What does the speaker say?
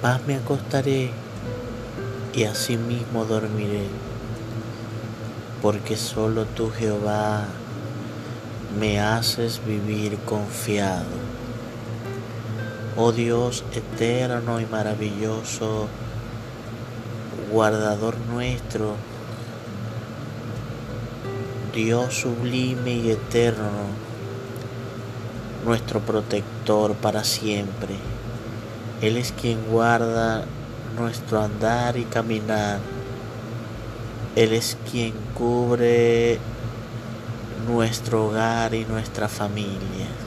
paz me acostaré y asimismo dormiré, porque solo tú Jehová me haces vivir confiado. Oh Dios eterno y maravilloso, guardador nuestro, Dios sublime y eterno, nuestro protector para siempre. Él es quien guarda nuestro andar y caminar. Él es quien cubre nuestro hogar y nuestra familia.